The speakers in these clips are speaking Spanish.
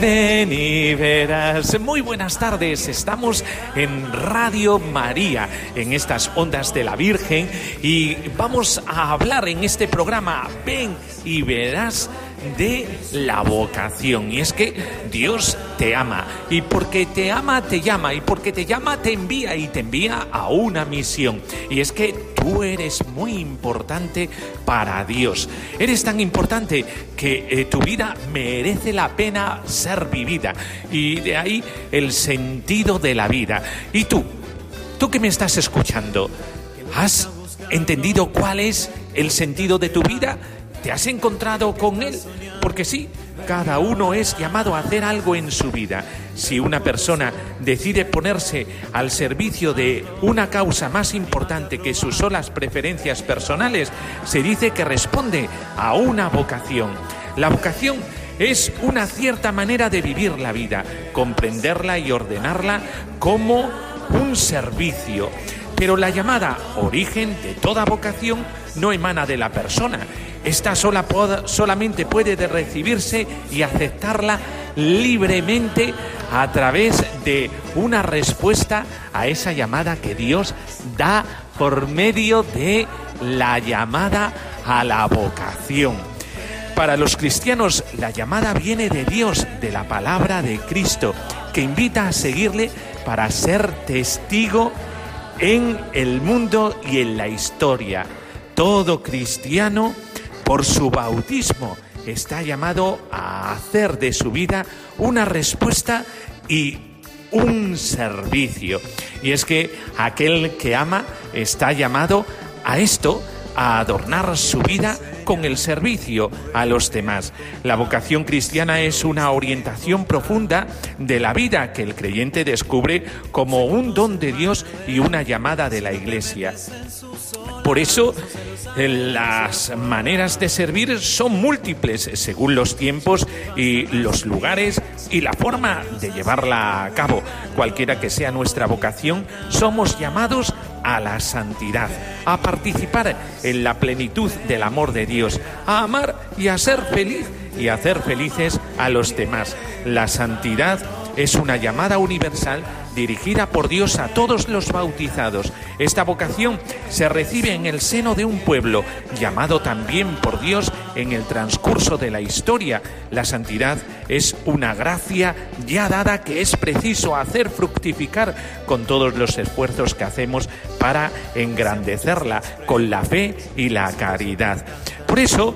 ven y verás. Muy buenas tardes, estamos en Radio María, en estas ondas de la Virgen, y vamos a hablar en este programa, ven y verás de la vocación. Y es que Dios te ama. Y porque te ama, te llama. Y porque te llama, te envía. Y te envía a una misión. Y es que tú eres muy importante para Dios. Eres tan importante que eh, tu vida merece la pena ser vivida. Y de ahí el sentido de la vida. Y tú, tú que me estás escuchando, ¿has entendido cuál es el sentido de tu vida? ¿Te has encontrado con Él? Porque sí, cada uno es llamado a hacer algo en su vida. Si una persona decide ponerse al servicio de una causa más importante que sus solas preferencias personales, se dice que responde a una vocación. La vocación es una cierta manera de vivir la vida, comprenderla y ordenarla como un servicio. Pero la llamada origen de toda vocación no emana de la persona. Esta sola solamente puede de recibirse y aceptarla libremente a través de una respuesta a esa llamada que Dios da por medio de la llamada a la vocación. Para los cristianos la llamada viene de Dios, de la palabra de Cristo, que invita a seguirle para ser testigo en el mundo y en la historia. Todo cristiano, por su bautismo, está llamado a hacer de su vida una respuesta y un servicio. Y es que aquel que ama está llamado a esto, a adornar su vida con el servicio a los demás. La vocación cristiana es una orientación profunda de la vida que el creyente descubre como un don de Dios y una llamada de la Iglesia. Por eso, las maneras de servir son múltiples según los tiempos y los lugares y la forma de llevarla a cabo. Cualquiera que sea nuestra vocación, somos llamados a la santidad, a participar en la plenitud del amor de Dios, a amar y a ser feliz y a hacer felices a los demás. La santidad es una llamada universal dirigida por Dios a todos los bautizados. Esta vocación se recibe en el seno de un pueblo, llamado también por Dios en el transcurso de la historia. La santidad es una gracia ya dada que es preciso hacer fructificar con todos los esfuerzos que hacemos para engrandecerla con la fe y la caridad. Por eso,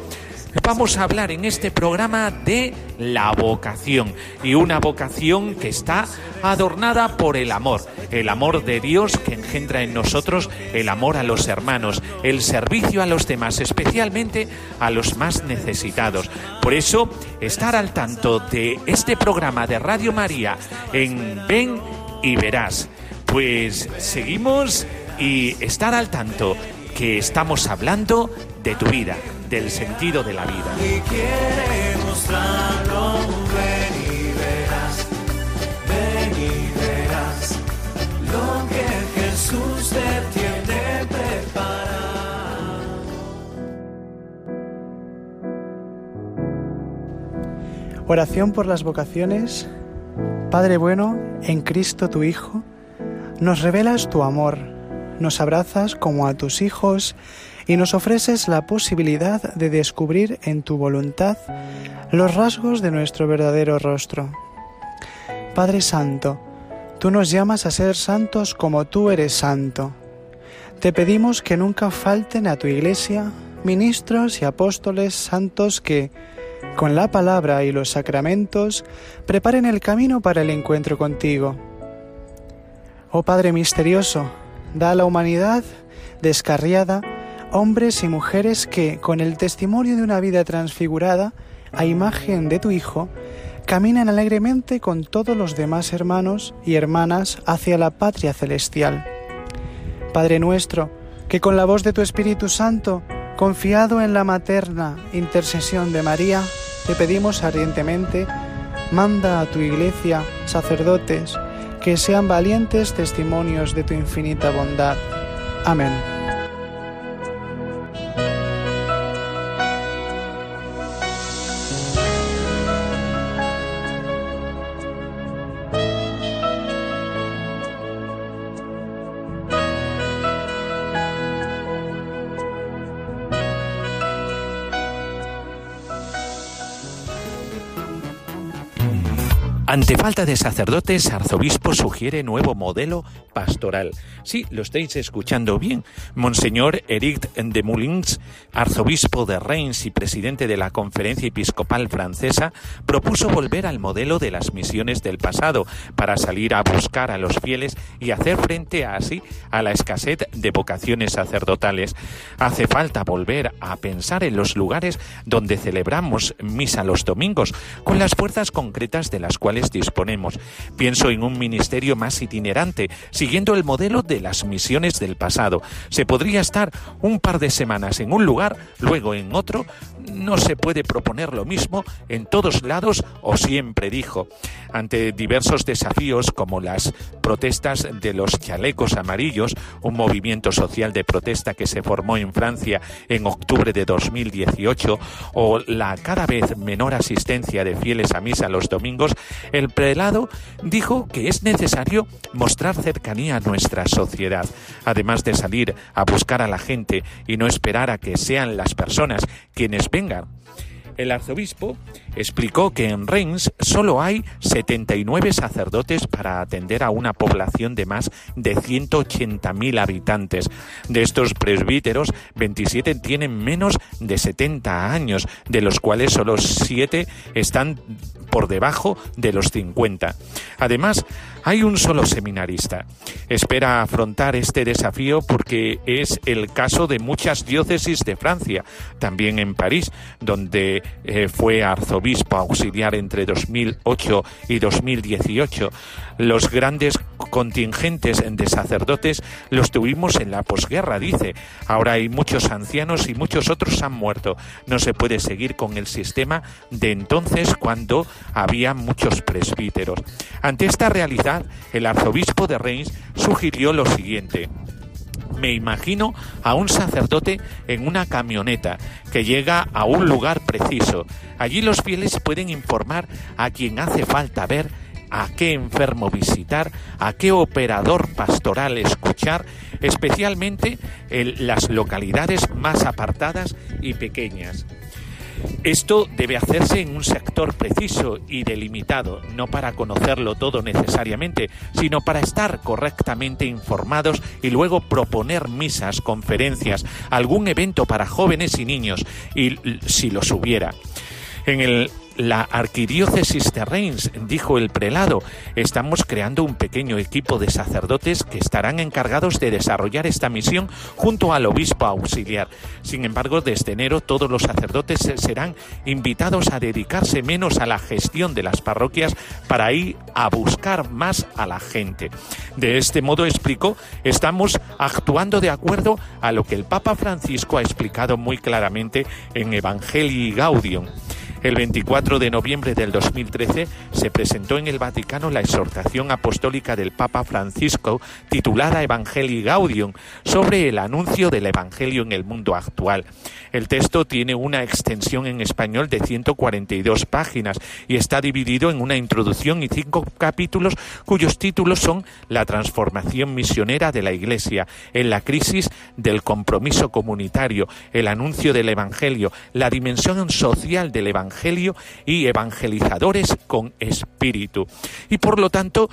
vamos a hablar en este programa de la vocación y una vocación que está adornada por el amor, el amor de Dios que engendra en nosotros el amor a los hermanos, el servicio a los demás, especialmente a los más necesitados. Por eso, estar al tanto de este programa de Radio María en Ven y Verás. Pues seguimos y estar al tanto que estamos hablando de tu vida, del sentido de la vida. Oración por las vocaciones. Padre bueno, en Cristo tu Hijo, nos revelas tu amor, nos abrazas como a tus hijos y nos ofreces la posibilidad de descubrir en tu voluntad los rasgos de nuestro verdadero rostro. Padre Santo, Tú nos llamas a ser santos como tú eres santo. Te pedimos que nunca falten a tu iglesia ministros y apóstoles santos que, con la palabra y los sacramentos, preparen el camino para el encuentro contigo. Oh Padre misterioso, da a la humanidad descarriada hombres y mujeres que, con el testimonio de una vida transfigurada, a imagen de tu Hijo, caminan alegremente con todos los demás hermanos y hermanas hacia la patria celestial. Padre nuestro, que con la voz de tu Espíritu Santo, confiado en la materna intercesión de María, te pedimos ardientemente, manda a tu iglesia sacerdotes que sean valientes testimonios de tu infinita bondad. Amén. Ante falta de sacerdotes, arzobispo sugiere nuevo modelo pastoral. Sí, lo estáis escuchando bien. Monseñor Eric de Moulins, arzobispo de Reims y presidente de la Conferencia Episcopal Francesa, propuso volver al modelo de las misiones del pasado para salir a buscar a los fieles y hacer frente así a la escasez de vocaciones sacerdotales. Hace falta volver a pensar en los lugares donde celebramos misa los domingos, con las fuerzas concretas de las cuales disponemos. Pienso en un ministerio más itinerante, siguiendo el modelo de las misiones del pasado. Se podría estar un par de semanas en un lugar, luego en otro. No se puede proponer lo mismo en todos lados o siempre, dijo. Ante diversos desafíos como las protestas de los chalecos amarillos, un movimiento social de protesta que se formó en Francia en octubre de 2018, o la cada vez menor asistencia de fieles a misa los domingos, el prelado dijo que es necesario mostrar cercanía a nuestra sociedad, además de salir a buscar a la gente y no esperar a que sean las personas quienes vengan. El arzobispo explicó que en Reims solo hay 79 sacerdotes para atender a una población de más de 180.000 habitantes. De estos presbíteros, 27 tienen menos de 70 años, de los cuales solo 7 están por debajo de los 50. Además, hay un solo seminarista. Espera afrontar este desafío porque es el caso de muchas diócesis de Francia, también en París, donde eh, fue arzobispo auxiliar entre 2008 y 2018. Los grandes contingentes de sacerdotes los tuvimos en la posguerra, dice. Ahora hay muchos ancianos y muchos otros han muerto. No se puede seguir con el sistema de entonces cuando había muchos presbíteros. Ante esta realidad, el arzobispo de Reims sugirió lo siguiente me imagino a un sacerdote en una camioneta que llega a un lugar preciso. Allí los fieles pueden informar a quien hace falta ver, a qué enfermo visitar, a qué operador pastoral escuchar, especialmente en las localidades más apartadas y pequeñas. Esto debe hacerse en un sector preciso y delimitado, no para conocerlo todo necesariamente, sino para estar correctamente informados y luego proponer misas, conferencias, algún evento para jóvenes y niños, y si los hubiera. En el la arquidiócesis de Reims, dijo el prelado, estamos creando un pequeño equipo de sacerdotes que estarán encargados de desarrollar esta misión junto al obispo auxiliar. Sin embargo, desde enero todos los sacerdotes serán invitados a dedicarse menos a la gestión de las parroquias para ir a buscar más a la gente. De este modo, explicó, estamos actuando de acuerdo a lo que el Papa Francisco ha explicado muy claramente en Evangelii Gaudium. El 24 de noviembre del 2013 se presentó en el Vaticano la exhortación apostólica del Papa Francisco titulada Evangelii Gaudium sobre el anuncio del Evangelio en el mundo actual. El texto tiene una extensión en español de 142 páginas y está dividido en una introducción y cinco capítulos cuyos títulos son La transformación misionera de la Iglesia, en la crisis del compromiso comunitario, el anuncio del Evangelio, la dimensión social del Evangelio, y evangelizadores con espíritu. Y por lo tanto,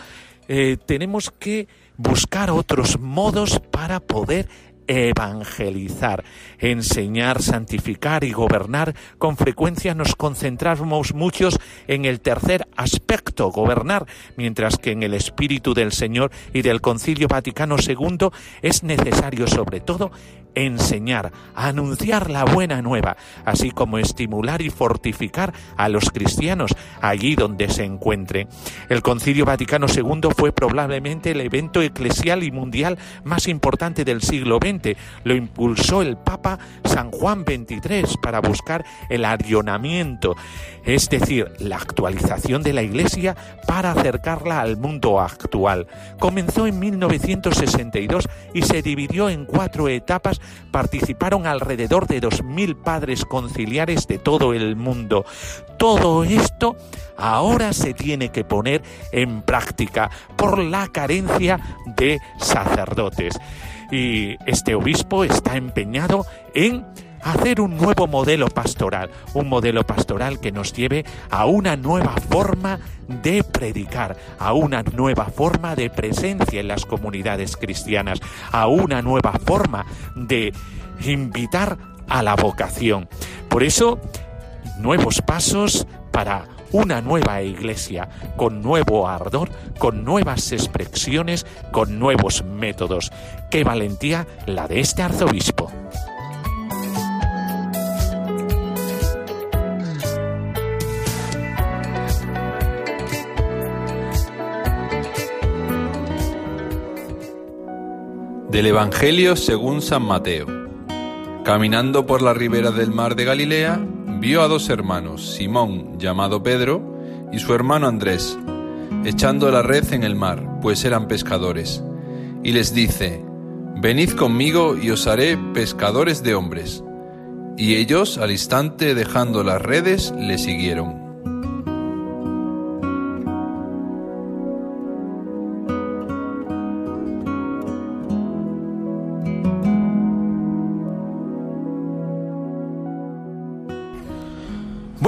eh, tenemos que buscar otros modos para poder evangelizar, enseñar, santificar y gobernar, con frecuencia nos concentramos muchos en el tercer aspecto, gobernar, mientras que en el Espíritu del Señor y del Concilio Vaticano II es necesario sobre todo enseñar, anunciar la buena nueva, así como estimular y fortificar a los cristianos allí donde se encuentre. El Concilio Vaticano II fue probablemente el evento eclesial y mundial más importante del siglo XX. Lo impulsó el Papa San Juan XXIII para buscar el arionamiento, es decir, la actualización de la Iglesia para acercarla al mundo actual. Comenzó en 1962 y se dividió en cuatro etapas participaron alrededor de 2.000 padres conciliares de todo el mundo. Todo esto ahora se tiene que poner en práctica por la carencia de sacerdotes. Y este obispo está empeñado en hacer un nuevo modelo pastoral, un modelo pastoral que nos lleve a una nueva forma de predicar, a una nueva forma de presencia en las comunidades cristianas, a una nueva forma de invitar a la vocación. Por eso, nuevos pasos para una nueva iglesia, con nuevo ardor, con nuevas expresiones, con nuevos métodos. Qué valentía la de este arzobispo. Del Evangelio según San Mateo. Caminando por la ribera del mar de Galilea, vio a dos hermanos, Simón, llamado Pedro, y su hermano Andrés, echando la red en el mar, pues eran pescadores. Y les dice, Venid conmigo y os haré pescadores de hombres. Y ellos, al instante dejando las redes, le siguieron.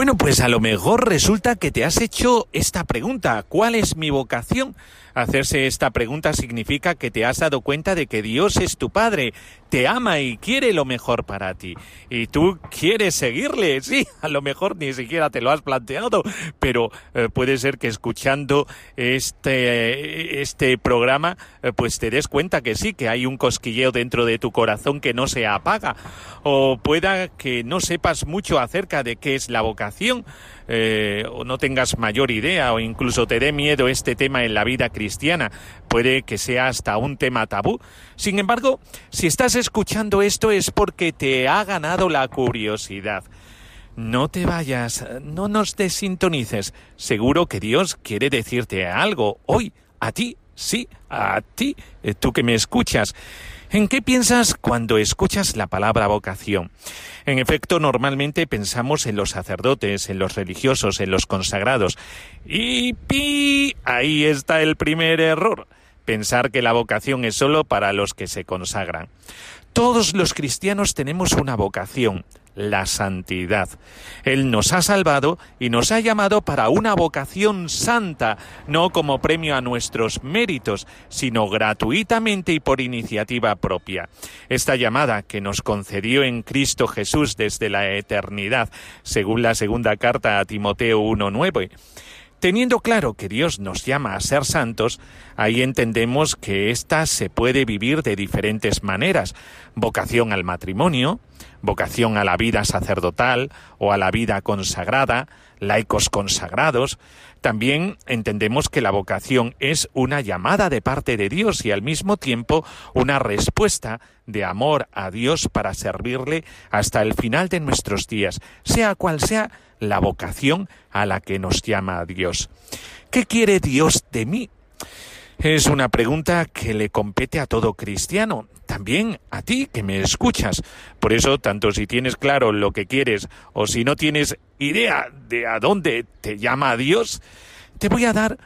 Bueno, pues a lo mejor resulta que te has hecho esta pregunta, ¿cuál es mi vocación? Hacerse esta pregunta significa que te has dado cuenta de que Dios es tu Padre, te ama y quiere lo mejor para ti. Y tú quieres seguirle, sí, a lo mejor ni siquiera te lo has planteado, pero eh, puede ser que escuchando este, este programa, eh, pues te des cuenta que sí, que hay un cosquilleo dentro de tu corazón que no se apaga. O pueda que no sepas mucho acerca de qué es la vocación, eh, o no tengas mayor idea, o incluso te dé miedo este tema en la vida cristiana. Puede que sea hasta un tema tabú. Sin embargo, si estás escuchando esto es porque te ha ganado la curiosidad. No te vayas, no nos desintonices. Seguro que Dios quiere decirte algo hoy, a ti, sí, a ti, eh, tú que me escuchas. ¿En qué piensas cuando escuchas la palabra vocación? En efecto, normalmente pensamos en los sacerdotes, en los religiosos, en los consagrados. Y pi, ahí está el primer error. Pensar que la vocación es solo para los que se consagran. Todos los cristianos tenemos una vocación, la santidad. Él nos ha salvado y nos ha llamado para una vocación santa, no como premio a nuestros méritos, sino gratuitamente y por iniciativa propia. Esta llamada que nos concedió en Cristo Jesús desde la eternidad, según la segunda carta a Timoteo 1.9, Teniendo claro que Dios nos llama a ser santos, ahí entendemos que ésta se puede vivir de diferentes maneras. Vocación al matrimonio, vocación a la vida sacerdotal o a la vida consagrada, laicos consagrados. También entendemos que la vocación es una llamada de parte de Dios y al mismo tiempo una respuesta de amor a Dios para servirle hasta el final de nuestros días, sea cual sea la vocación a la que nos llama Dios. ¿Qué quiere Dios de mí? Es una pregunta que le compete a todo cristiano, también a ti que me escuchas. Por eso, tanto si tienes claro lo que quieres o si no tienes idea de a dónde te llama Dios, te voy a dar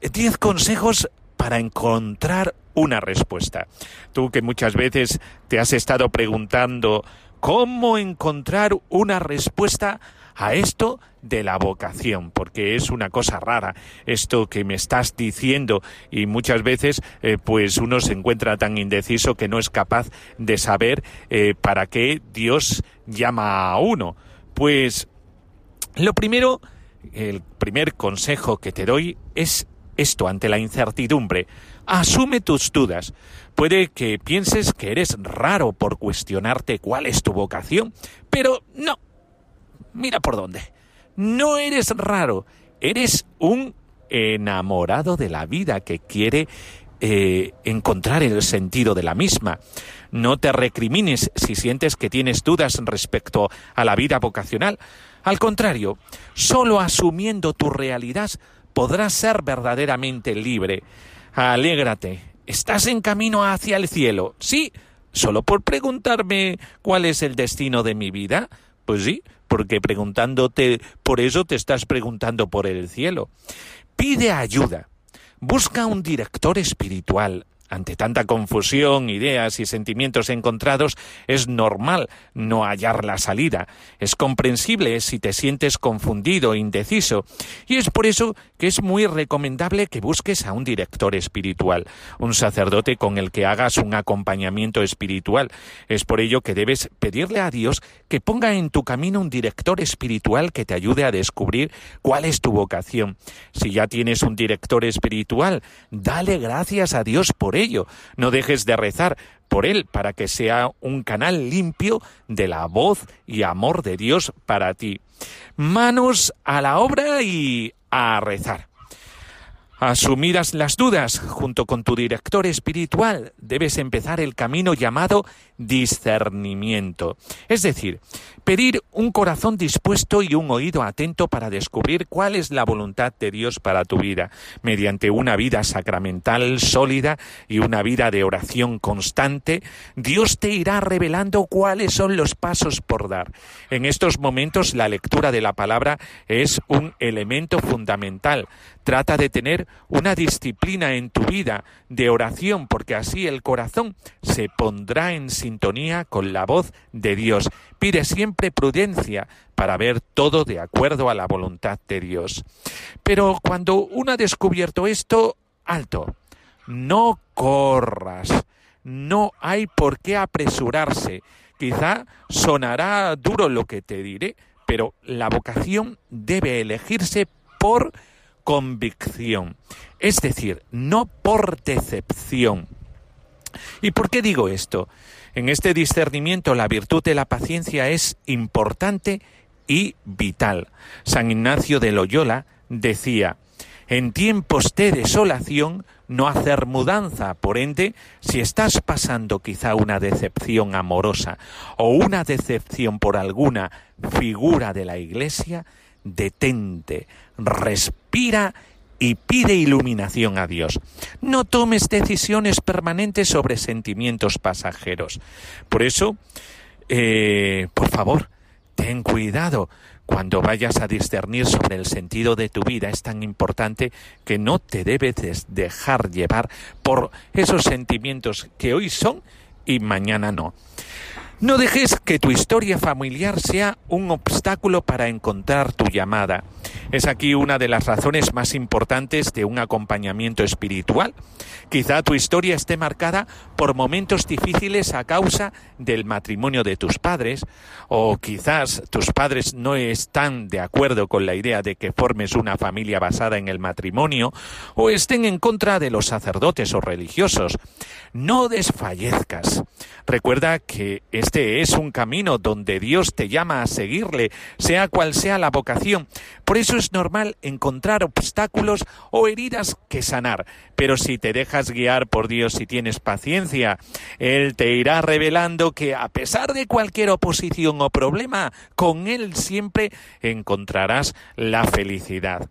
diez consejos para encontrar una respuesta. Tú que muchas veces te has estado preguntando cómo encontrar una respuesta a esto de la vocación, porque es una cosa rara esto que me estás diciendo y muchas veces eh, pues uno se encuentra tan indeciso que no es capaz de saber eh, para qué Dios llama a uno. Pues lo primero, el primer consejo que te doy es esto ante la incertidumbre. Asume tus dudas. Puede que pienses que eres raro por cuestionarte cuál es tu vocación, pero no. Mira por dónde. No eres raro, eres un enamorado de la vida que quiere eh, encontrar el sentido de la misma. No te recrimines si sientes que tienes dudas respecto a la vida vocacional. Al contrario, solo asumiendo tu realidad podrás ser verdaderamente libre. Alégrate, estás en camino hacia el cielo. Sí, solo por preguntarme cuál es el destino de mi vida. Pues sí, porque preguntándote por eso te estás preguntando por el cielo. Pide ayuda. Busca un director espiritual, ante tanta confusión, ideas y sentimientos encontrados, es normal no hallar la salida. Es comprensible si te sientes confundido, indeciso. Y es por eso que es muy recomendable que busques a un director espiritual, un sacerdote con el que hagas un acompañamiento espiritual. Es por ello que debes pedirle a Dios que ponga en tu camino un director espiritual que te ayude a descubrir cuál es tu vocación. Si ya tienes un director espiritual, dale gracias a Dios por ello. No dejes de rezar por él para que sea un canal limpio de la voz y amor de Dios para ti. Manos a la obra y a rezar. Asumidas las dudas, junto con tu director espiritual, debes empezar el camino llamado discernimiento. Es decir, pedir un corazón dispuesto y un oído atento para descubrir cuál es la voluntad de Dios para tu vida, mediante una vida sacramental sólida y una vida de oración constante, Dios te irá revelando cuáles son los pasos por dar. En estos momentos la lectura de la palabra es un elemento fundamental. Trata de tener una disciplina en tu vida de oración, porque así el corazón se pondrá en sintonía con la voz de Dios. Pide siempre prudencia para ver todo de acuerdo a la voluntad de Dios. Pero cuando uno ha descubierto esto, alto, no corras, no hay por qué apresurarse. Quizá sonará duro lo que te diré, pero la vocación debe elegirse por convicción, es decir, no por decepción. ¿Y por qué digo esto? En este discernimiento la virtud de la paciencia es importante y vital. San Ignacio de Loyola decía, en tiempos de desolación no hacer mudanza, por ende, si estás pasando quizá una decepción amorosa o una decepción por alguna figura de la Iglesia, detente, respira y pide iluminación a Dios. No tomes decisiones permanentes sobre sentimientos pasajeros. Por eso, eh, por favor, ten cuidado. Cuando vayas a discernir sobre el sentido de tu vida es tan importante que no te debes dejar llevar por esos sentimientos que hoy son y mañana no. No dejes que tu historia familiar sea un obstáculo para encontrar tu llamada. Es aquí una de las razones más importantes de un acompañamiento espiritual. Quizá tu historia esté marcada por momentos difíciles a causa del matrimonio de tus padres, o quizás tus padres no están de acuerdo con la idea de que formes una familia basada en el matrimonio, o estén en contra de los sacerdotes o religiosos. No desfallezcas. Recuerda que este es un camino donde Dios te llama a seguirle, sea cual sea la vocación. Por eso es normal encontrar obstáculos o heridas que sanar. Pero si te dejas guiar por Dios y tienes paciencia, Él te irá revelando que a pesar de cualquier oposición o problema, con Él siempre encontrarás la felicidad.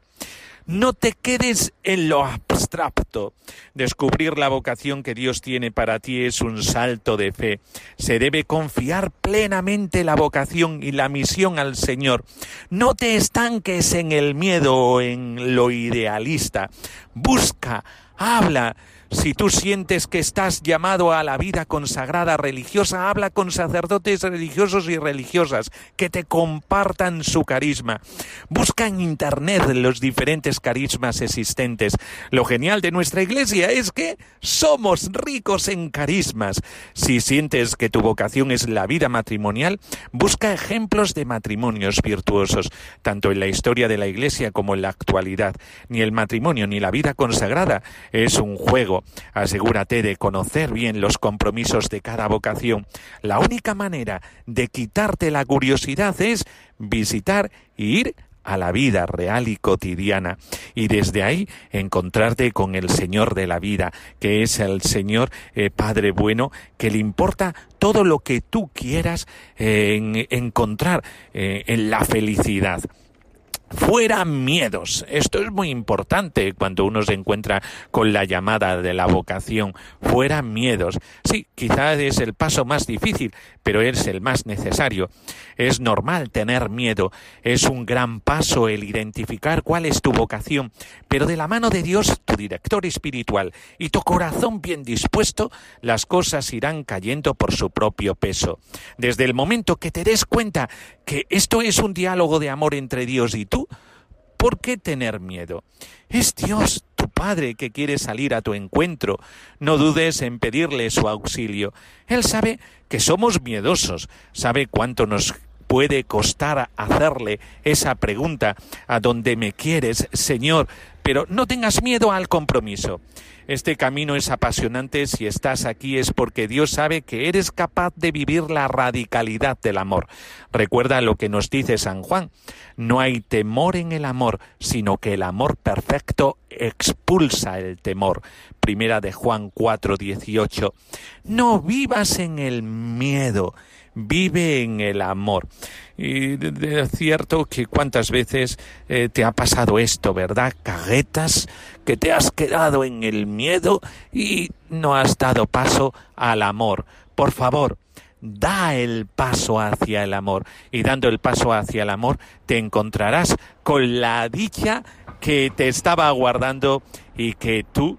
No te quedes en lo abstracto. Descubrir la vocación que Dios tiene para ti es un salto de fe. Se debe confiar plenamente la vocación y la misión al Señor. No te estanques en el miedo o en lo idealista. Busca, habla, Si tú sientes que estás llamado a la vida consagrada religiosa, habla con sacerdotes religiosos y religiosas que te compartan su carisma. Busca en internet los diferentes carismas existentes. Lo genial de nuestra iglesia es que somos ricos en carismas. Si sientes que tu vocación es la vida matrimonial, busca ejemplos de matrimonios virtuosos, tanto en la historia de la iglesia como en la actualidad. Ni el matrimonio ni la vida consagrada es un juego Asegúrate de conocer bien los compromisos de cada vocación. La única manera de quitarte la curiosidad es visitar y ir a la vida real y cotidiana y desde ahí encontrarte con el Señor de la vida, que es el Señor eh, Padre bueno, que le importa todo lo que tú quieras eh, encontrar eh, en la felicidad. Fuera miedos. Esto es muy importante cuando uno se encuentra con la llamada de la vocación. Fuera miedos. Sí, quizás es el paso más difícil, pero es el más necesario. Es normal tener miedo. Es un gran paso el identificar cuál es tu vocación, pero de la mano de Dios, tu director espiritual, y tu corazón bien dispuesto, las cosas irán cayendo por su propio peso. Desde el momento que te des cuenta que esto es un diálogo de amor entre Dios y tú, ¿por qué tener miedo? Es Dios, tu Padre, que quiere salir a tu encuentro. No dudes en pedirle su auxilio. Él sabe que somos miedosos, sabe cuánto nos puede costar hacerle esa pregunta a dónde me quieres, Señor, pero no tengas miedo al compromiso. Este camino es apasionante. Si estás aquí es porque Dios sabe que eres capaz de vivir la radicalidad del amor. Recuerda lo que nos dice San Juan. No hay temor en el amor, sino que el amor perfecto expulsa el temor. Primera de Juan 4, 18. No vivas en el miedo vive en el amor. Y es cierto que cuántas veces eh, te ha pasado esto, ¿verdad? Caguetas, que te has quedado en el miedo y no has dado paso al amor. Por favor, da el paso hacia el amor. Y dando el paso hacia el amor, te encontrarás con la dicha que te estaba aguardando y que tú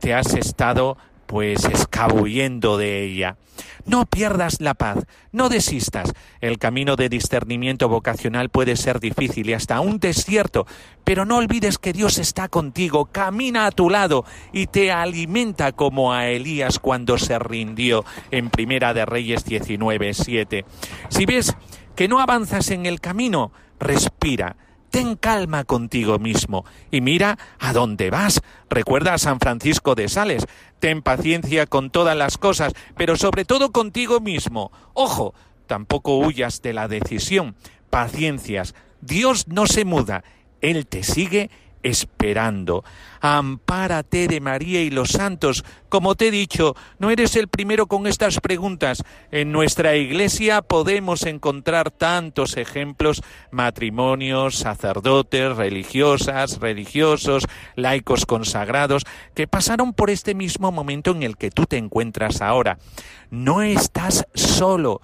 te has estado pues escabullendo de ella. No pierdas la paz, no desistas. El camino de discernimiento vocacional puede ser difícil y hasta un desierto, pero no olvides que Dios está contigo, camina a tu lado y te alimenta como a Elías cuando se rindió en Primera de Reyes 19, 7. Si ves que no avanzas en el camino, respira ten calma contigo mismo y mira a dónde vas. Recuerda a San Francisco de Sales, ten paciencia con todas las cosas, pero sobre todo contigo mismo. Ojo, tampoco huyas de la decisión. Paciencias. Dios no se muda, Él te sigue esperando. Ampárate de María y los santos. Como te he dicho, no eres el primero con estas preguntas. En nuestra iglesia podemos encontrar tantos ejemplos, matrimonios, sacerdotes, religiosas, religiosos, laicos consagrados, que pasaron por este mismo momento en el que tú te encuentras ahora. No estás solo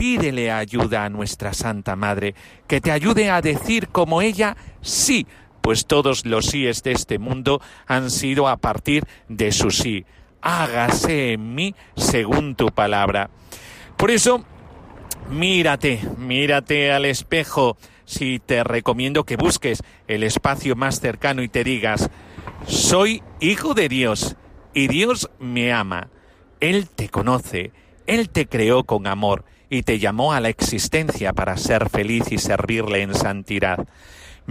pídele ayuda a nuestra Santa Madre, que te ayude a decir como ella sí pues todos los síes de este mundo han sido a partir de su sí. Hágase en mí según tu palabra. Por eso, mírate, mírate al espejo. Si te recomiendo que busques el espacio más cercano y te digas, soy hijo de Dios y Dios me ama. Él te conoce, Él te creó con amor y te llamó a la existencia para ser feliz y servirle en santidad.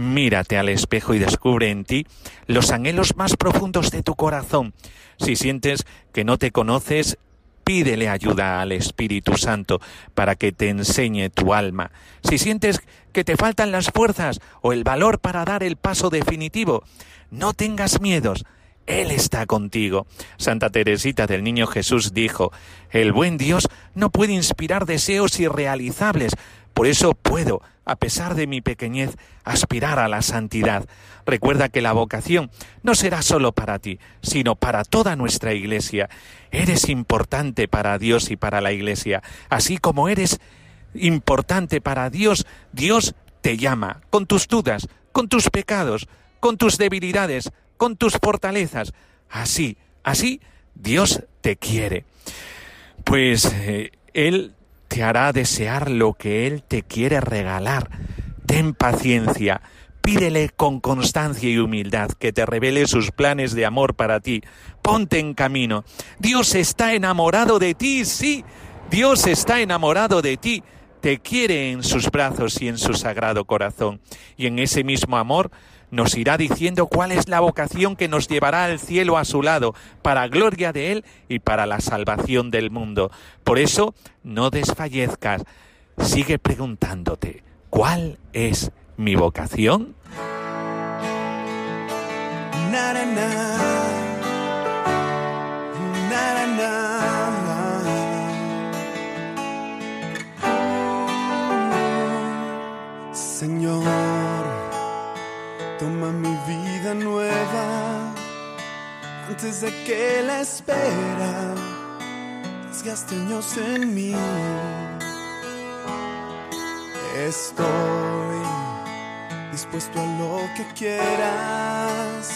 Mírate al espejo y descubre en ti los anhelos más profundos de tu corazón. Si sientes que no te conoces, pídele ayuda al Espíritu Santo para que te enseñe tu alma. Si sientes que te faltan las fuerzas o el valor para dar el paso definitivo, no tengas miedos. Él está contigo. Santa Teresita del Niño Jesús dijo, el buen Dios no puede inspirar deseos irrealizables, por eso puedo, a pesar de mi pequeñez, aspirar a la santidad. Recuerda que la vocación no será solo para ti, sino para toda nuestra Iglesia. Eres importante para Dios y para la Iglesia. Así como eres importante para Dios, Dios te llama, con tus dudas, con tus pecados, con tus debilidades, con tus fortalezas. Así Así Dios te quiere. Pues eh, Él te hará desear lo que Él te quiere regalar. Ten paciencia. Pídele con constancia y humildad que te revele sus planes de amor para ti. Ponte en camino. Dios está enamorado de ti, sí. Dios está enamorado de ti. Te quiere en sus brazos y en su sagrado corazón. Y en ese mismo amor nos irá diciendo cuál es la vocación que nos llevará al cielo a su lado, para gloria de Él y para la salvación del mundo. Por eso, no desfallezcas, sigue preguntándote, ¿cuál es mi vocación? Señor, toma mi vida nueva antes de que la espera desgaste años en mí. Estoy dispuesto a lo que quieras,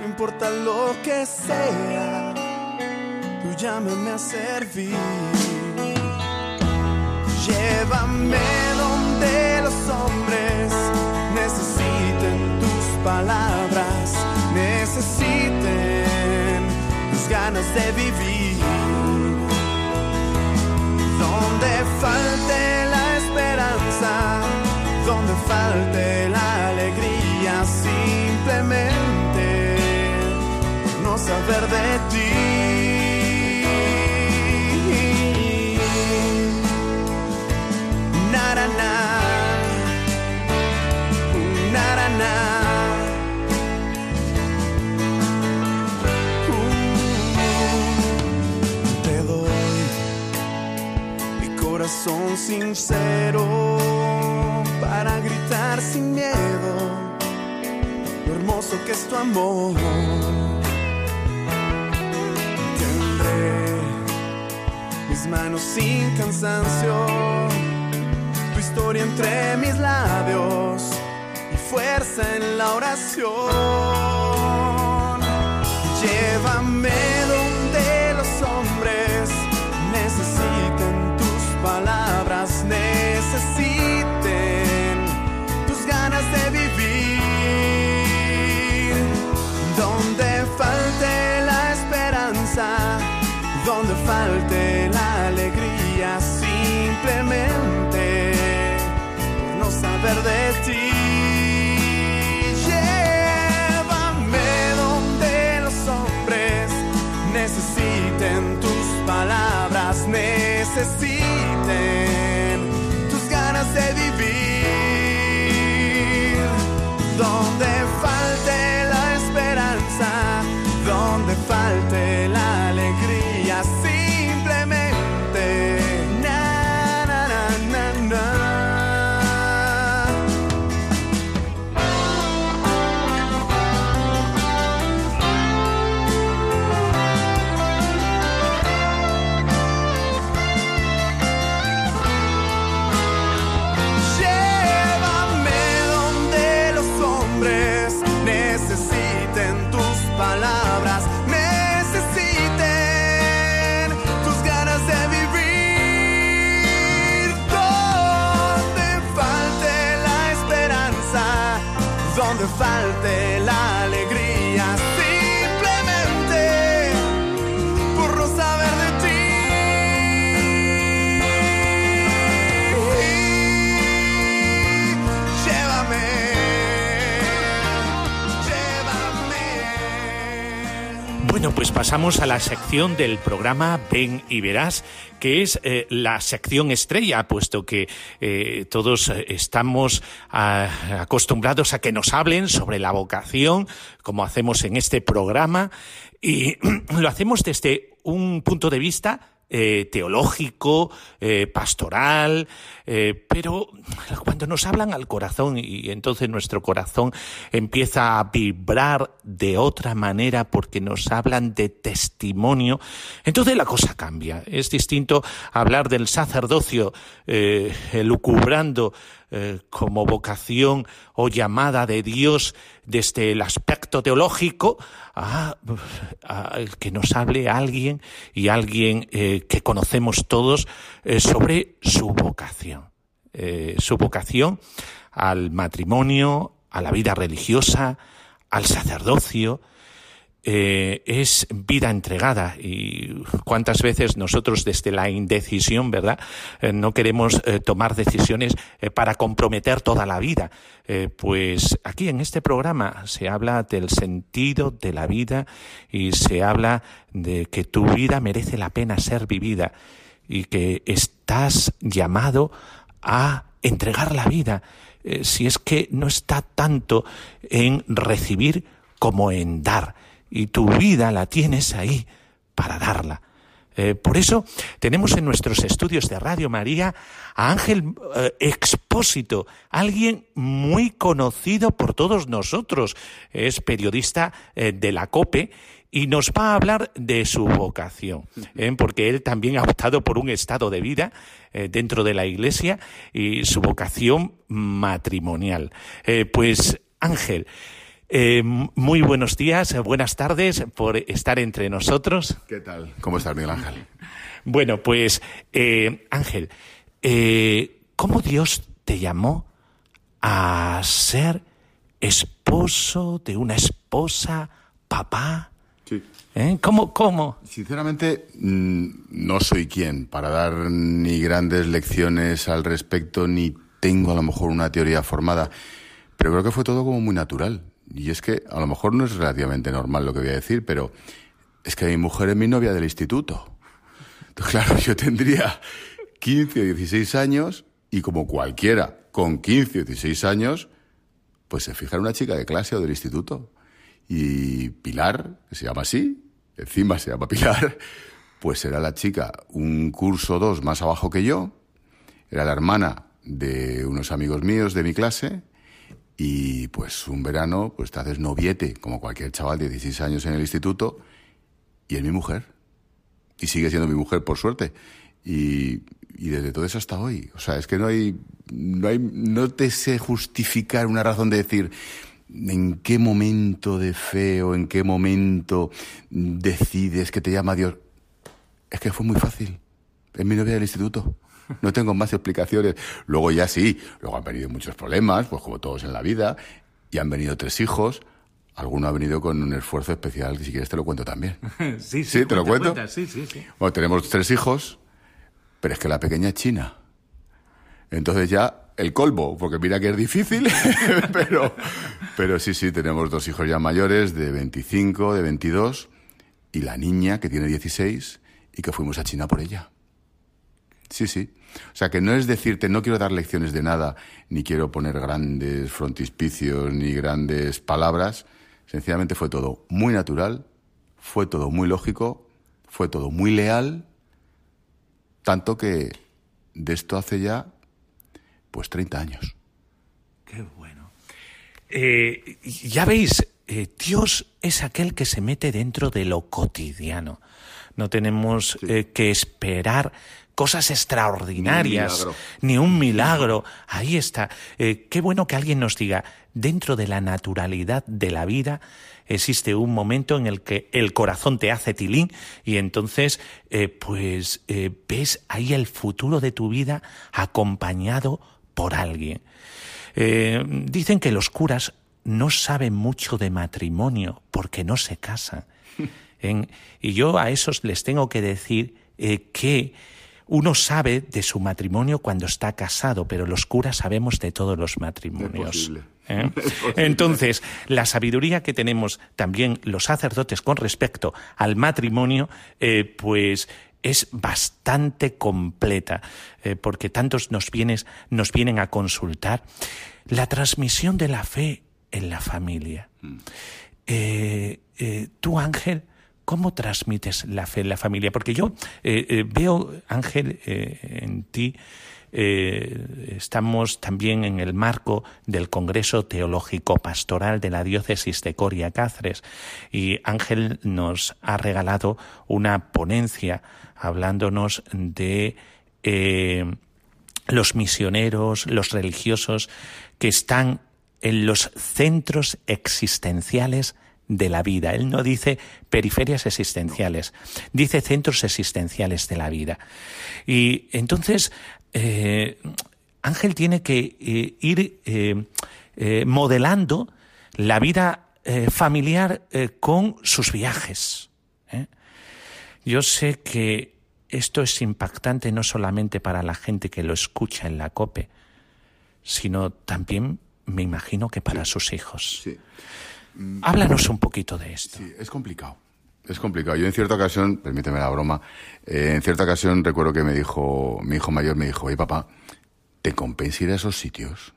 no importa lo que sea, tú llámame a servir. Llévame donde los hombres palabras, necesiten tus ganas de vivir. Donde falte la esperanza, donde falte la alegría, simplemente no saber de ti. Corazón sincero para gritar sin miedo lo hermoso que es tu amor. Tendré mis manos sin cansancio tu historia entre mis labios y fuerza en la oración. Donde falte Bueno, pues pasamos a la sección del programa Ven y Verás, que es eh, la sección estrella, puesto que eh, todos eh, estamos ah, acostumbrados a que nos hablen sobre la vocación, como hacemos en este programa, y lo hacemos desde un punto de vista eh, teológico, eh, pastoral, eh, pero cuando nos hablan al corazón y entonces nuestro corazón empieza a vibrar de otra manera porque nos hablan de testimonio, entonces la cosa cambia. Es distinto hablar del sacerdocio eh, lucubrando eh, como vocación o llamada de Dios desde el aspecto teológico, que nos hable alguien y alguien eh, que conocemos todos eh, sobre su vocación. su vocación al matrimonio, a la vida religiosa, al sacerdocio, eh, es vida entregada y cuántas veces nosotros desde la indecisión, ¿verdad? Eh, no queremos eh, tomar decisiones para comprometer toda la vida. pues aquí en este programa se habla del sentido de la vida y se habla de que tu vida merece la pena ser vivida y que estás llamado a entregar la vida si es que no está tanto en recibir como en dar y tu vida la tienes ahí para darla. Eh, por eso tenemos en nuestros estudios de Radio María a Ángel eh, Expósito, alguien muy conocido por todos nosotros. Es periodista eh, de la COPE y nos va a hablar de su vocación, porque él también ha optado por un estado de vida dentro de la Iglesia y su vocación matrimonial. pues Ángel, eh, muy buenos días, eh, buenas tardes por estar entre nosotros. ¿Qué tal? ¿Cómo estás, Miguel Ángel? Bueno, pues eh, Ángel, ¿cómo Dios te llamó a ser esposo de una esposa, papá? Sí. ¿Cómo, ¿Cómo? Sinceramente, mm, no soy quien para dar ni grandes lecciones al respecto, ni tengo a lo mejor una teoría formada, pero creo que fue todo como muy natural. Y es que a lo mejor no es relativamente normal lo que voy a decir, pero es que mi mujer es mi novia del instituto. Entonces, claro, yo tendría 15 o 16 años y como cualquiera con 15 o 16 años, pues se fija en una chica de clase o del instituto. Y Pilar, que se llama así, encima se llama Pilar, pues era la chica un curso dos más abajo que yo, era la hermana de unos amigos míos de mi clase, y pues un verano, pues te haces noviete, como cualquier chaval de 16 años en el instituto, y es mi mujer. Y sigue siendo mi mujer, por suerte. Y, y desde todo eso hasta hoy. O sea, es que no hay, no hay, no te sé justificar una razón de decir en qué momento de fe o en qué momento decides que te llama Dios. Es que fue muy fácil. Es mi novia del instituto. No tengo más explicaciones. Luego ya sí, luego han venido muchos problemas, pues como todos en la vida, y han venido tres hijos. Alguno ha venido con un esfuerzo especial, si quieres te lo cuento también. sí, sí, te lo cuento. Sí, sí, sí. Bueno, tenemos tres hijos, pero es que la pequeña es china. Entonces ya el colmo, porque mira que es difícil, pero, pero sí, sí, tenemos dos hijos ya mayores, de 25, de 22, y la niña, que tiene 16, y que fuimos a China por ella. Sí, sí. O sea, que no es decirte, no quiero dar lecciones de nada, ni quiero poner grandes frontispicios, ni grandes palabras. Sencillamente fue todo muy natural, fue todo muy lógico, fue todo muy leal, tanto que de esto hace ya, pues 30 años. Qué bueno. Eh, ya veis, eh, Dios es aquel que se mete dentro de lo cotidiano. No tenemos eh, que esperar cosas extraordinarias, ni un milagro. Ahí está. Eh, qué bueno que alguien nos diga, dentro de la naturalidad de la vida, existe un momento en el que el corazón te hace tilín y entonces eh, pues eh, ves ahí el futuro de tu vida acompañado por alguien. dicen que los curas no saben mucho de matrimonio porque no se casan. y yo a esos les tengo que decir que uno sabe de su matrimonio cuando está casado, pero los curas sabemos de todos los matrimonios. ¿eh? Entonces, la sabiduría que tenemos también los sacerdotes con respecto al matrimonio, eh, pues es bastante completa, eh, porque tantos nos, nos vienen a consultar. La transmisión de la fe en la familia. Mm. tú, Ángel, ¿Cómo transmites la fe en la familia? Porque yo eh, eh, veo, Ángel, eh, en ti, estamos también en el marco del Congreso Teológico Pastoral de la Diócesis de Coria Cáceres y Ángel nos ha regalado una ponencia hablándonos de los misioneros, los religiosos que están en los centros existenciales de la vida. Él no dice periferias existenciales, dice centros existenciales de la vida. Y entonces, eh, Ángel tiene que eh, ir eh, modelando la vida familiar con sus viajes. Yo sé que esto es impactante no solamente para la gente que lo escucha en la COPE, sino también me imagino que para sus hijos. Sí. Háblanos un poquito de esto. Sí, es complicado. Es complicado. Yo en cierta ocasión, permíteme la broma, eh, en cierta ocasión recuerdo que me dijo, mi hijo mayor me dijo, oye papá, ¿te compensa ir a esos sitios?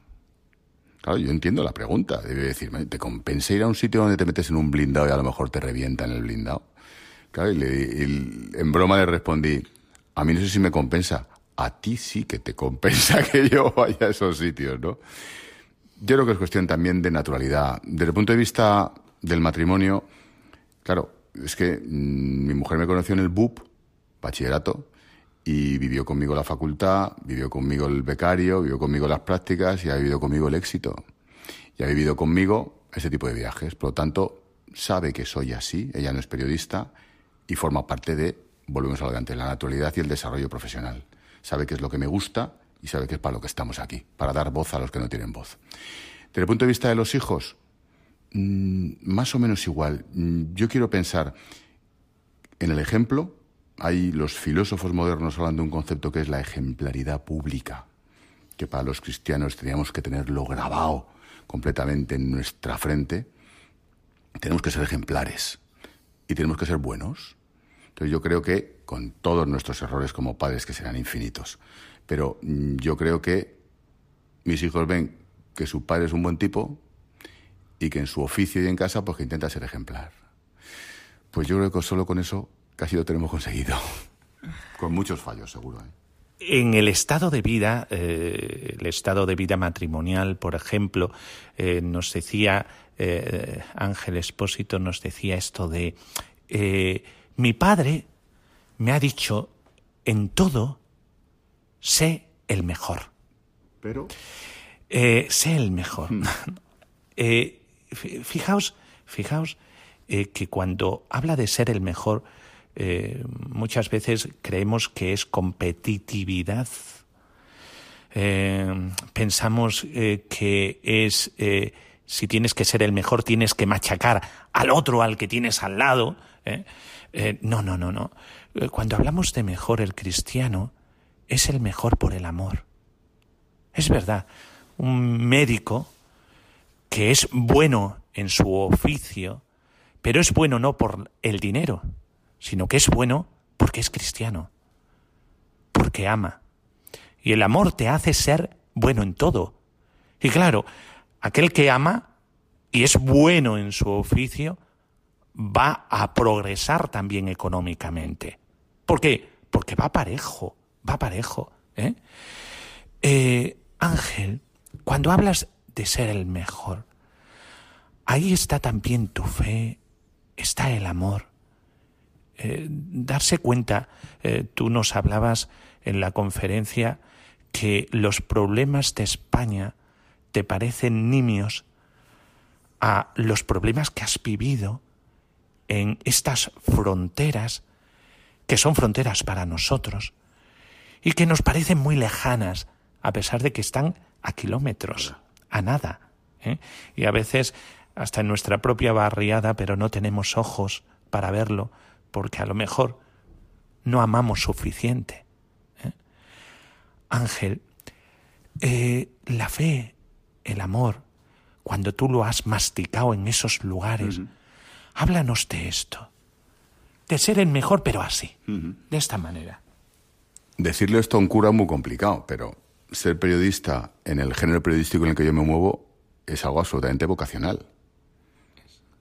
Claro, yo entiendo la pregunta. Debe decirme, ¿te compensa ir a un sitio donde te metes en un blindado y a lo mejor te revienta en el blindado? Claro, y, y en broma le respondí, a mí no sé si me compensa, a ti sí que te compensa que yo vaya a esos sitios, ¿no? Yo creo que es cuestión también de naturalidad. Desde el punto de vista del matrimonio, claro, es que mm, mi mujer me conoció en el BUP, bachillerato, y vivió conmigo la facultad, vivió conmigo el becario, vivió conmigo las prácticas y ha vivido conmigo el éxito. Y ha vivido conmigo ese tipo de viajes. Por lo tanto, sabe que soy así, ella no es periodista y forma parte de, volvemos al la naturalidad y el desarrollo profesional. Sabe que es lo que me gusta y sabe que es para lo que estamos aquí, para dar voz a los que no tienen voz. Desde el punto de vista de los hijos, mm, más o menos igual. Mm, yo quiero pensar en el ejemplo. Hay los filósofos modernos hablan de un concepto que es la ejemplaridad pública, que para los cristianos teníamos que tenerlo grabado completamente en nuestra frente. Tenemos que ser ejemplares y tenemos que ser buenos. Entonces yo creo que con todos nuestros errores como padres que serán infinitos, pero mm, yo creo que mis hijos ven que su padre es un buen tipo y que en su oficio y en casa pues que intenta ser ejemplar. Pues yo creo que solo con eso casi lo tenemos conseguido. con muchos fallos, seguro. ¿eh? En el estado de vida, eh, el estado de vida matrimonial, por ejemplo, eh, nos decía Ángel Espósito, nos decía esto de mi padre me ha dicho en todo sé el mejor. Pero. Eh, sé el mejor. Hmm. Eh, fijaos, fijaos eh, que cuando habla de ser el mejor, muchas veces creemos que es competitividad. pensamos que es si tienes que ser el mejor, tienes que machacar al otro, al que tienes al lado. no, no, no, no. Cuando hablamos de mejor, el cristiano es el mejor por el amor. Es verdad, un médico que es bueno en su oficio, pero es bueno no por el dinero, sino que es bueno porque es cristiano, porque ama. Y el amor te hace ser bueno en todo. Y claro, aquel que ama y es bueno en su oficio, va a progresar también económicamente. ¿Por qué? Porque va parejo va parejo. ¿eh? ¿eh? Ángel, cuando hablas de ser el mejor, ahí está también tu fe, está el amor. Eh, darse cuenta, eh, tú nos hablabas en la conferencia que los problemas de España te parecen nimios a los problemas que has vivido en estas fronteras, que son fronteras para nosotros, y que nos parecen muy lejanas, a pesar de que están a kilómetros, a nada. ¿eh? Y a veces hasta en nuestra propia barriada, pero no tenemos ojos para verlo, porque a lo mejor no amamos suficiente. ¿eh? Ángel, eh, la fe, el amor, cuando tú lo has masticado en esos lugares, háblanos de esto, de ser el mejor, pero así, de esta manera. Decirle esto a un cura es muy complicado, pero ser periodista en el género periodístico en el que yo me muevo es algo absolutamente vocacional.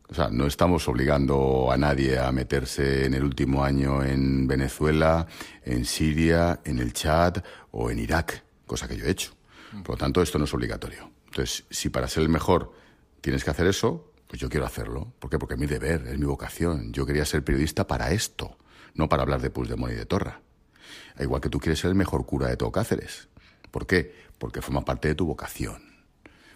O sea, no estamos obligando a nadie a meterse en el último año en Venezuela, en Siria, en el Chad o en Irak, cosa que yo he hecho. Por lo tanto, esto no es obligatorio. Entonces, si para ser el mejor tienes que hacer eso, pues yo quiero hacerlo. ¿Por qué? Porque es mi deber, es mi vocación. Yo quería ser periodista para esto, no para hablar de Puigdemont y de Torra. Igual que tú quieres ser el mejor cura de todo Cáceres. ¿Por qué? Porque forma parte de tu vocación.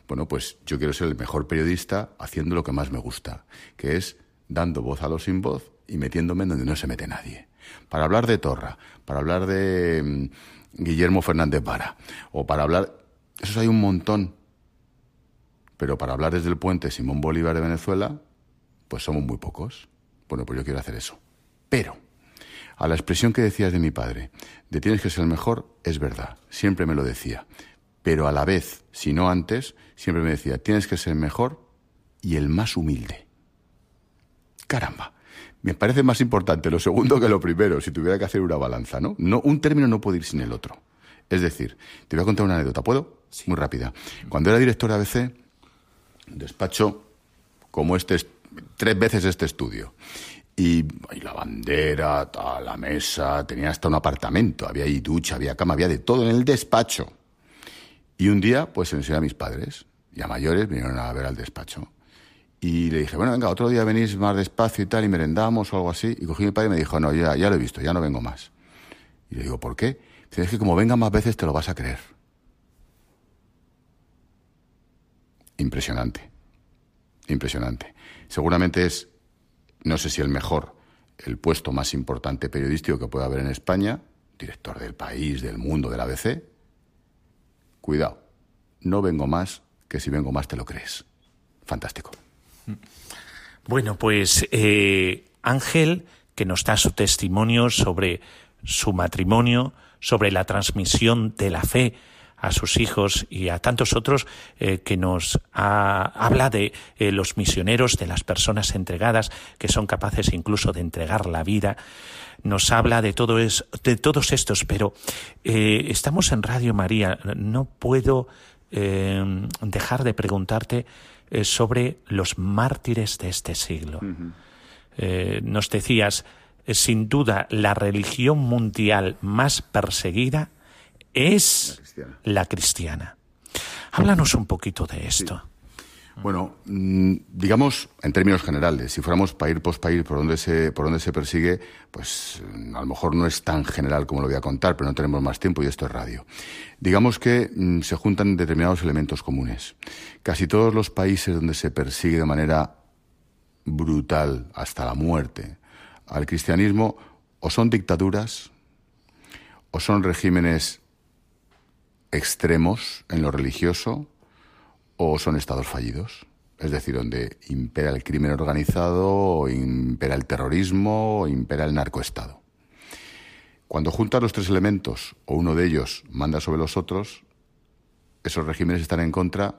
Bueno, pues yo quiero ser el mejor periodista haciendo lo que más me gusta, que es dando voz a los sin voz y metiéndome en donde no se mete nadie. Para hablar de Torra, para hablar de mm, Guillermo Fernández Vara, o para hablar... Esos hay un montón. Pero para hablar desde el puente Simón Bolívar de Venezuela, pues somos muy pocos. Bueno, pues yo quiero hacer eso. Pero, a la expresión que decías de mi padre, de tienes que ser el mejor, es verdad. Siempre me lo decía. Pero a la vez, si no antes, siempre me decía, tienes que ser el mejor y el más humilde. Caramba, me parece más importante lo segundo que lo primero, si tuviera que hacer una balanza, ¿no? no un término no puede ir sin el otro. Es decir, te voy a contar una anécdota, ¿puedo? Muy rápida. Cuando era director de ABC, despacho como este, tres veces este estudio. Y, la bandera, la mesa, tenía hasta un apartamento, había ahí ducha, había cama, había de todo en el despacho. Y un día, pues enseñé a mis padres, y a mayores vinieron a ver al despacho. Y le dije, bueno, venga, otro día venís más despacio y tal, y merendamos o algo así. Y cogí a mi padre y me dijo, no, ya, ya lo he visto, ya no vengo más. Y le digo, ¿por qué? Es que como venga más veces te lo vas a creer. Impresionante. Impresionante. Seguramente es, no sé si el mejor, el puesto más importante periodístico que puede haber en España, director del país, del mundo, del ABC. Cuidado, no vengo más, que si vengo más te lo crees. Fantástico. Bueno, pues eh, Ángel, que nos da su testimonio sobre su matrimonio, sobre la transmisión de la fe a sus hijos y a tantos otros eh, que nos habla de eh, los misioneros, de las personas entregadas que son capaces incluso de entregar la vida. Nos habla de todo es, de todos estos, pero estamos en Radio María. No puedo dejar de preguntarte eh, sobre los mártires de este siglo. Eh, nos decías, eh, sin duda, la religión mundial más perseguida es la cristiana. Háblanos un poquito de esto. Bueno, mm, digamos en términos generales, si fuéramos país por país por donde se por donde se persigue, pues mm, a lo mejor no es tan general como lo voy a contar, pero no tenemos más tiempo y esto es radio. Digamos que mm, se juntan determinados elementos comunes. Casi todos los países donde se persigue de manera brutal hasta la muerte al cristianismo o son dictaduras o son regímenes extremos en lo religioso o son estados fallidos. Es decir, donde impera el crimen organizado, o impera el terrorismo, o impera el narcoestado. Cuando juntas los tres elementos, o uno de ellos manda sobre los otros, esos regímenes están en contra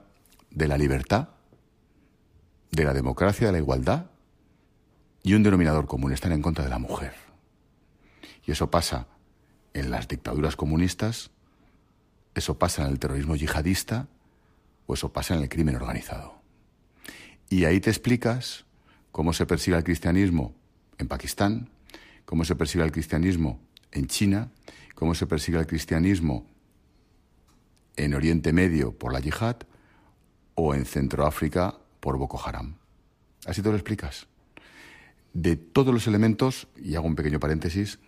de la libertad, de la democracia, de la igualdad, y un denominador común, están en contra de la mujer. Y eso pasa en las dictaduras comunistas, eso pasa en el terrorismo yihadista, o eso pasa en el crimen organizado. Y ahí te explicas cómo se persigue el cristianismo en Pakistán, cómo se persigue el cristianismo en China, cómo se persigue el cristianismo en Oriente Medio por la yihad o en Centroáfrica por Boko Haram. Así te lo explicas. De todos los elementos, y hago un pequeño paréntesis,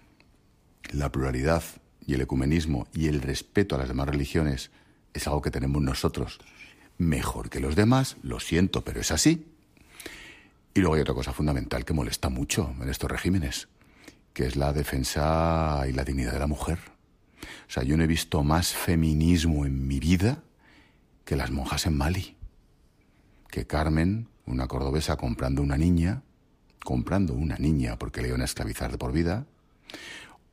la pluralidad y el ecumenismo y el respeto a las demás religiones es algo que tenemos nosotros mejor que los demás, lo siento, pero es así. Y luego hay otra cosa fundamental que molesta mucho en estos regímenes, que es la defensa y la dignidad de la mujer. O sea, yo no he visto más feminismo en mi vida que las monjas en Mali. Que Carmen, una cordobesa comprando una niña, comprando una niña porque le iban a esclavizar de por vida,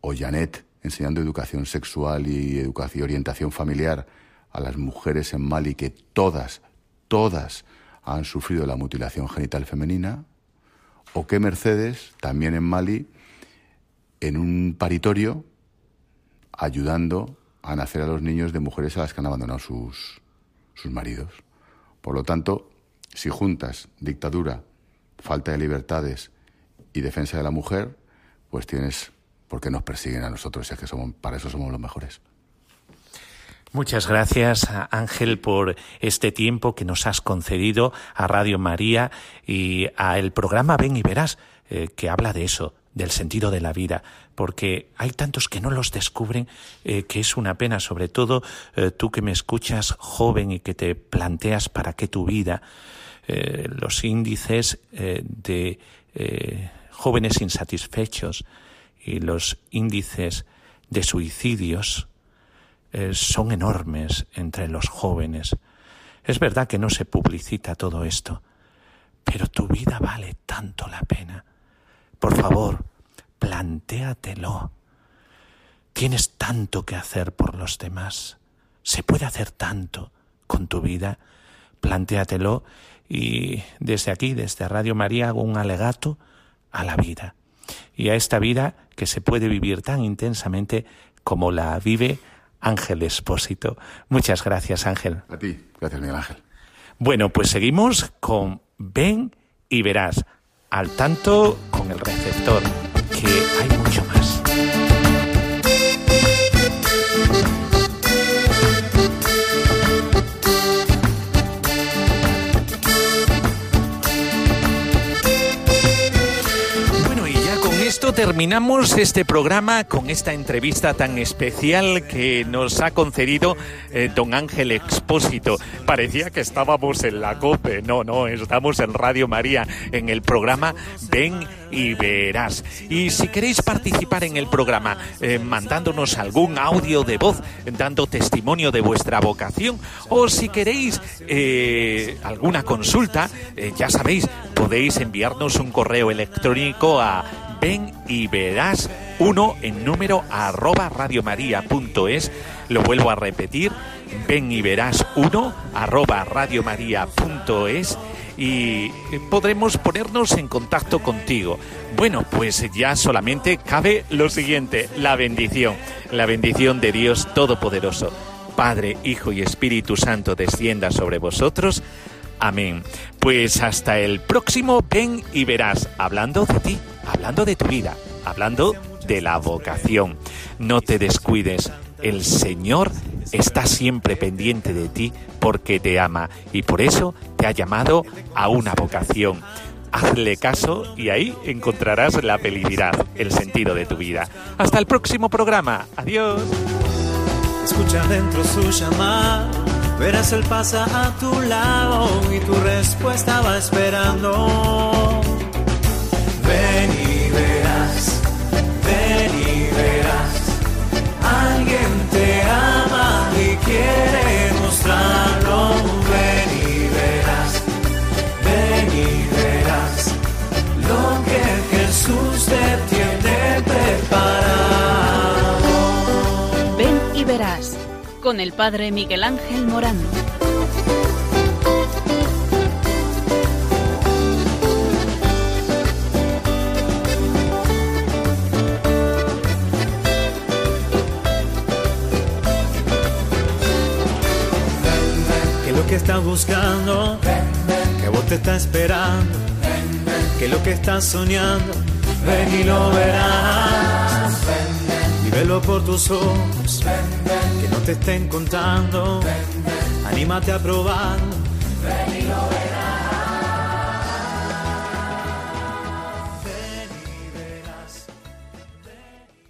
o Janet enseñando educación sexual y educación, orientación familiar a las mujeres en Mali que todas, todas han sufrido la mutilación genital femenina, o que Mercedes, también en Mali, en un paritorio, ayudando a nacer a los niños de mujeres a las que han abandonado sus, sus maridos. Por lo tanto, si juntas dictadura, falta de libertades y defensa de la mujer, pues tienes por qué nos persiguen a nosotros, es que somos, para eso somos los mejores. Muchas gracias, Ángel, por este tiempo que nos has concedido a Radio María y a el programa Ven y Verás, eh, que habla de eso, del sentido de la vida, porque hay tantos que no los descubren, eh, que es una pena, sobre todo eh, tú que me escuchas joven y que te planteas para qué tu vida, los índices de jóvenes insatisfechos y los índices de suicidios son enormes entre los jóvenes. Es verdad que no se publicita todo esto, pero tu vida vale tanto la pena. Por favor, plantéatelo. Tienes tanto que hacer por los demás. Se puede hacer tanto con tu vida. Plantéatelo y desde aquí, desde Radio María, hago un alegato a la vida. Y a esta vida que se puede vivir tan intensamente como la vive Ángel Espósito. Muchas gracias, Ángel. A ti, gracias, Miguel Ángel. Bueno, pues seguimos con Ven y verás, al tanto con el receptor, que hay mucho más. Terminamos este programa con esta entrevista tan especial que nos ha concedido eh, don Ángel Expósito. Parecía que estábamos en la COPE. No, no, estamos en Radio María, en el programa Ven y Verás. Y si queréis participar en el programa, eh, mandándonos algún audio de voz, dando testimonio de vuestra vocación, o si queréis eh, alguna consulta, ya sabéis, podéis enviarnos un correo electrónico a ven y verás uno en número arroba radiomaria.es. Lo vuelvo a repetir, ven y verás uno arroba radiomaria.es y podremos ponernos en contacto contigo. Bueno, pues ya solamente cabe lo siguiente, la bendición, la bendición de Dios Todopoderoso. Padre, Hijo y Espíritu Santo descienda sobre vosotros. Amén. Pues hasta el próximo Ven y verás, hablando de ti hablando de tu vida, hablando de la vocación. No te descuides, el Señor está siempre pendiente de ti porque te ama y por eso te ha llamado a una vocación. Hazle caso y ahí encontrarás la felicidad, el sentido de tu vida. Hasta el próximo programa. Adiós. Escucha dentro su llamada, verás el pasa a tu lado y tu respuesta va esperando. Quiere mostrarlo. Ven y verás, ven y verás lo que Jesús te tiene preparado. Ven y verás con el Padre Miguel Ángel Morán. Que estás buscando, que vos te estás esperando, que lo que estás soñando, ven y lo verás. Y velo por tus ojos, que no te estén contando, anímate a probar, ven y lo verás.